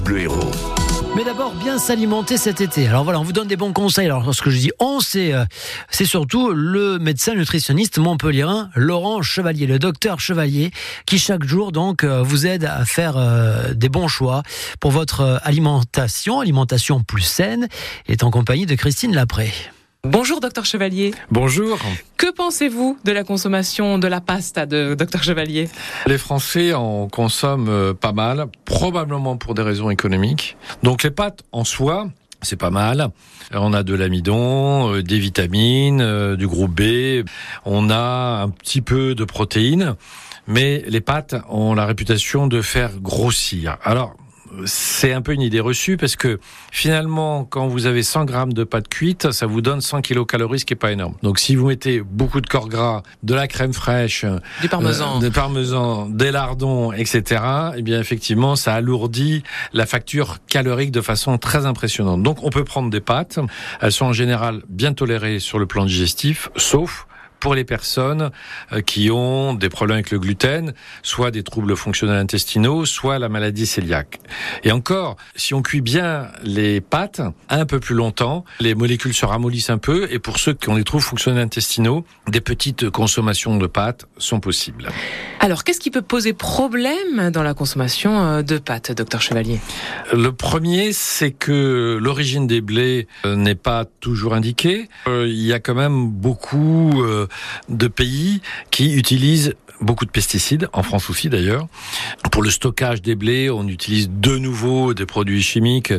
Bleu Héros. Mais d'abord, bien s'alimenter cet été. Alors voilà, on vous donne des bons conseils. Alors, ce que je dis on, c'est, euh, c'est surtout le médecin nutritionniste montpelliérain Laurent Chevalier, le docteur Chevalier, qui chaque jour, donc, euh, vous aide à faire euh, des bons choix pour votre alimentation, alimentation plus saine, est en compagnie de Christine Lapré. Bonjour docteur Chevalier. Bonjour. Que pensez-vous de la consommation de la pasta de docteur Chevalier? Les Français en consomment euh, pas mal, probablement pour des raisons économiques. Donc les pâtes en soi, c'est pas mal. On a de l'amidon, euh, des vitamines, euh, du groupe B. On a un petit peu de protéines. Mais les pâtes ont la réputation de faire grossir. Alors, c'est un peu une idée reçue parce que finalement, quand vous avez 100 grammes de pâte cuite, ça vous donne 100 kilocalories, ce qui est pas énorme. Donc, si vous mettez beaucoup de corps gras, de la crème fraîche, du parmesan, euh, des parmesan, des lardons, etc., eh bien, effectivement, ça alourdit la facture calorique de façon très impressionnante. Donc, on peut prendre des pâtes. Elles sont en général bien tolérées sur le plan digestif, sauf pour les personnes euh, qui ont des problèmes avec le gluten, soit des troubles fonctionnels intestinaux, soit la maladie cœliaque. Et encore, si on cuit bien les pâtes un peu plus longtemps, les molécules se ramollissent un peu et pour ceux qui ont des troubles fonctionnels intestinaux, des petites consommations de pâtes sont possibles. Alors, qu'est-ce qui peut poser problème dans la consommation euh, de pâtes, docteur Chevalier? Le premier, c'est que l'origine des blés euh, n'est pas toujours indiquée. Il y a quand même beaucoup de pays qui utilisent beaucoup de pesticides, en France aussi d'ailleurs. Pour le stockage des blés, on utilise de nouveau des produits chimiques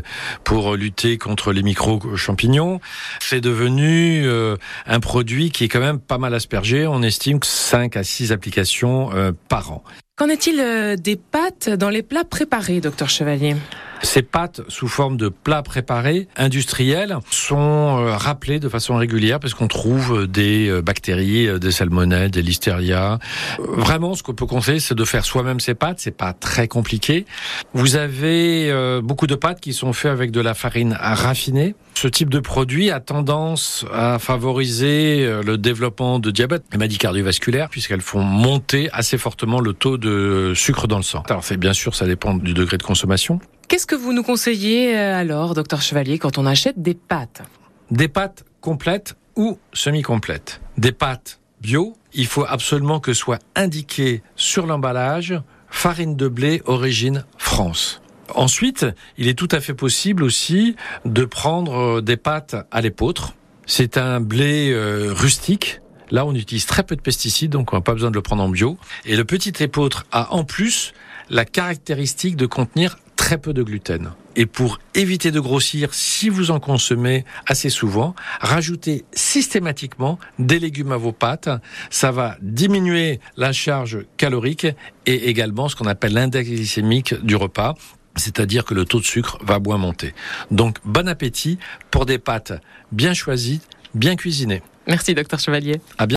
pour lutter contre les micro-champignons. C'est devenu euh, un produit qui est quand même pas mal aspergé. On estime 5 à 6 applications euh, par an. Qu'en est-il euh, des pâtes dans les plats préparés, docteur Chevalier? Ces pâtes sous forme de plats préparés industriels sont euh, rappelées de façon régulière parce qu'on trouve des euh, bactéries, des salmonelles, des listeria. Vraiment, ce qu'on peut conseiller, c'est de faire soi-même ces pâtes. C'est pas très compliqué. Vous avez beaucoup de pâtes qui sont faites avec de la farine raffinée. Ce type de produit a tendance à favoriser le développement de diabète maladies cardiovasculaires puisqu'elles font monter assez fortement le taux de sucre dans le sang. Alors, bien sûr, ça dépend du degré de consommation. Qu'est-ce que vous nous conseillez alors, docteur Chevalier, quand on achète des pâtes? Des pâtes complètes ou semi-complètes? Des pâtes bio, il faut absolument que soit indiqué sur l'emballage farine de blé origine France. Ensuite, il est tout à fait possible aussi de prendre des pâtes à l'épeautre. C'est un blé euh, rustique Là, on utilise très peu de pesticides, donc on n'a pas besoin de le prendre en bio. Et le petit épeautre a en plus la caractéristique de contenir très peu de gluten. Et pour éviter de grossir, si vous en consommez assez souvent, rajoutez systématiquement des légumes à vos pâtes. Ça va diminuer la charge calorique et également ce qu'on appelle l'index glycémique du repas. C'est-à-dire que le taux de sucre va moins monter. Donc, bon appétit pour des pâtes bien choisies, bien cuisinées. Merci, docteur Chevalier. À